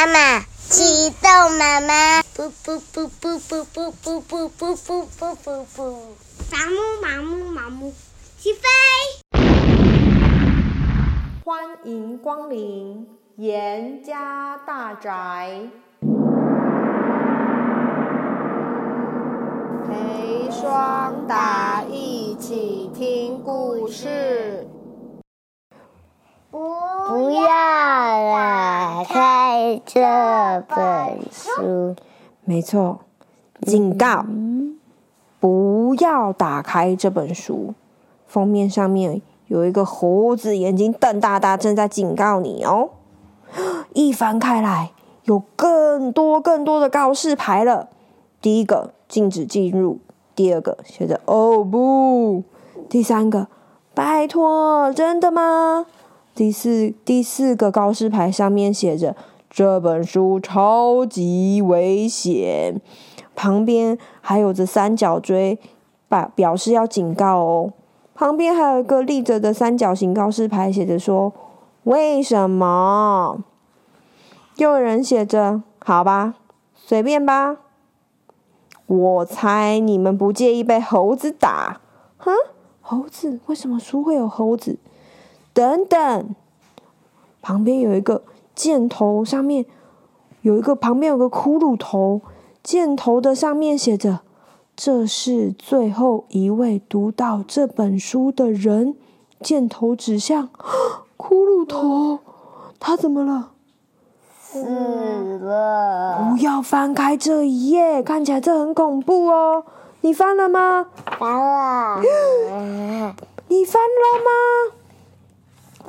妈妈，启动妈妈，噗噗噗噗噗噗噗噗噗噗噗噗噗，麻木麻木麻木，起飞！欢迎光临严家大宅，陪双达一起听故事。不要打这本书。没错，警告，不要打开这本书。封面上面有一个猴子，眼睛瞪大大，正在警告你哦。一翻开来，有更多更多的告示牌了。第一个禁止进入，第二个写着“哦不”，第三个拜托，真的吗？第四第四个告示牌上面写着：“这本书超级危险。”旁边还有着三角锥，表表示要警告哦。旁边还有一个立着的三角形告示牌，写着说：“为什么？”又有人写着：“好吧，随便吧。”我猜你们不介意被猴子打？哼，猴子？为什么书会有猴子？等等，旁边有一个箭头，上面有一个旁边有个骷髅头，箭头的上面写着：“这是最后一位读到这本书的人。”箭头指向 骷髅头，他怎么了？死了！不要翻开这一页，看起来这很恐怖哦。你翻了吗？翻了。你翻了吗？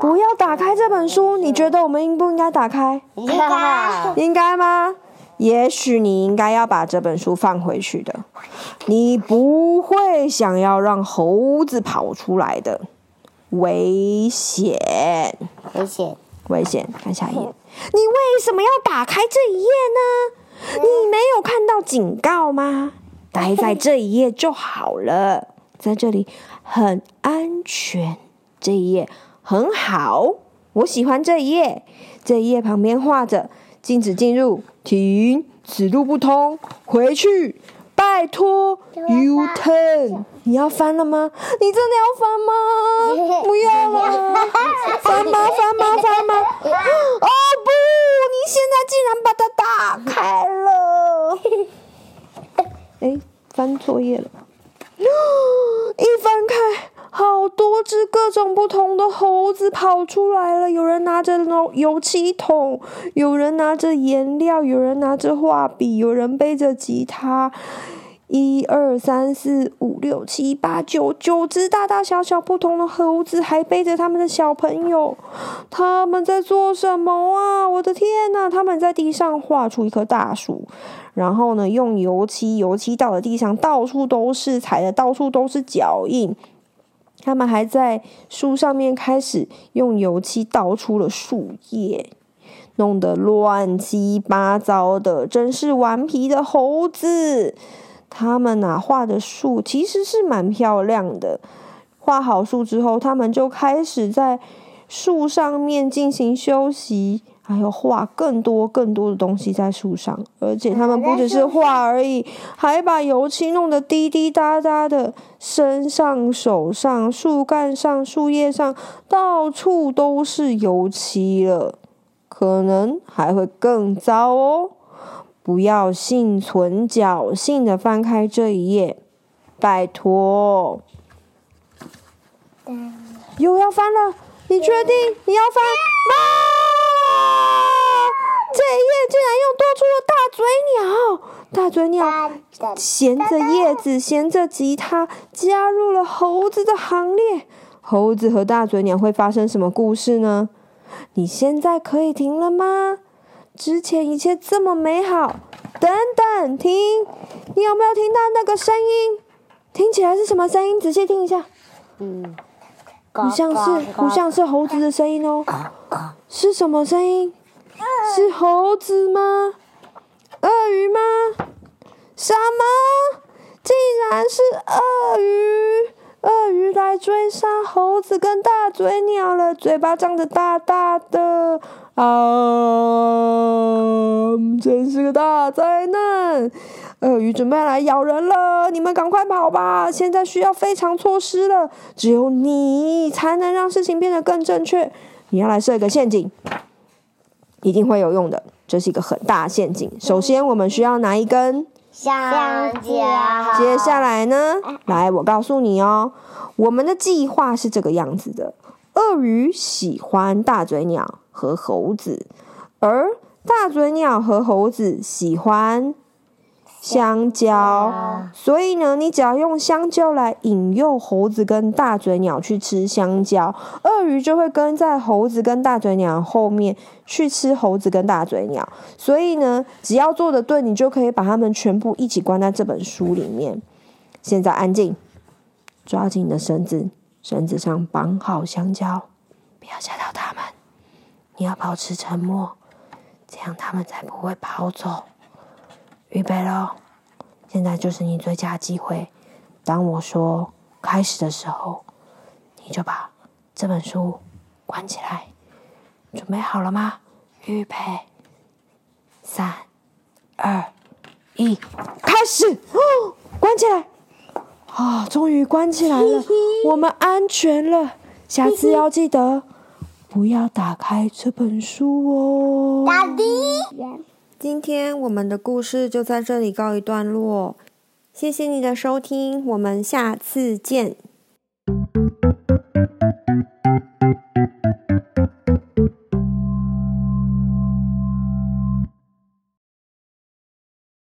不要打开这本书，你觉得我们应不应该打开？应该。应该吗？也许你应该要把这本书放回去的。你不会想要让猴子跑出来的，危险！危险！危险！看下一页。你为什么要打开这一页呢？你没有看到警告吗？待在这一页就好了，在这里很安全。这一页。很好，我喜欢这一页。这一页旁边画着“禁止进入”，停，此路不通，回去，拜托，U turn。你要翻了吗？你真的要翻吗？不要了，翻吗？翻吗？翻吗？哦不！你现在竟然把它打开了！哎，翻错页了。一翻开。好多只各种不同的猴子跑出来了，有人拿着油漆桶，有人拿着颜料，有人拿着画笔，有人背着吉他。一二三四五六七八九，九只大大小小不同的猴子，还背着他们的小朋友。他们在做什么啊？我的天哪！他们在地上画出一棵大树，然后呢，用油漆，油漆到了地上，到处都是，踩的到处都是脚印。他们还在树上面开始用油漆倒出了树叶，弄得乱七八糟的，真是顽皮的猴子。他们啊，画的树其实是蛮漂亮的。画好树之后，他们就开始在树上面进行休息。还有画更多更多的东西在树上，而且他们不只是画而已，还把油漆弄得滴滴答答的，身上、手上、树干上、树叶上，到处都是油漆了。可能还会更糟哦！不要幸存侥幸的翻开这一页，拜托。又要翻了，你确定你要翻吗？这一页竟然又多出了大嘴鸟！大嘴鸟衔着叶子，衔着吉他，加入了猴子的行列。猴子和大嘴鸟会发生什么故事呢？你现在可以停了吗？之前一切这么美好，等等，停！你有没有听到那个声音？听起来是什么声音？仔细听一下。嗯，不像是，不像是猴子的声音哦。是什么声音？是猴子吗？鳄鱼吗？什么？竟然是鳄鱼！鳄鱼来追杀猴子跟大嘴鸟了，嘴巴张得大大的啊！真是个大灾难！鳄鱼准备来咬人了，你们赶快跑吧！现在需要非常措施了，只有你才能让事情变得更正确。你要来设一个陷阱，一定会有用的。这是一个很大的陷阱。首先，我们需要拿一根香蕉。接下来呢？来，我告诉你哦，我们的计划是这个样子的。鳄鱼喜欢大嘴鸟和猴子，而大嘴鸟和猴子喜欢香蕉，所以呢，你只要用香蕉来引诱猴子跟大嘴鸟去吃香蕉，鳄鱼就会跟在猴子跟大嘴鸟后面去吃猴子跟大嘴鸟。所以呢，只要做的对，你就可以把它们全部一起关在这本书里面。现在安静，抓紧你的绳子。绳子上绑好香蕉，不要吓到他们。你要保持沉默，这样他们才不会跑走。预备喽！现在就是你最佳机会。当我说开始的时候，你就把这本书关起来。准备好了吗？预备，三、二、一，开始！哦，关起来。啊、哦！终于关起来了，我们安全了。下次要记得不要打开这本书哦。今天我们的故事就在这里告一段落。谢谢你的收听，我们下次见。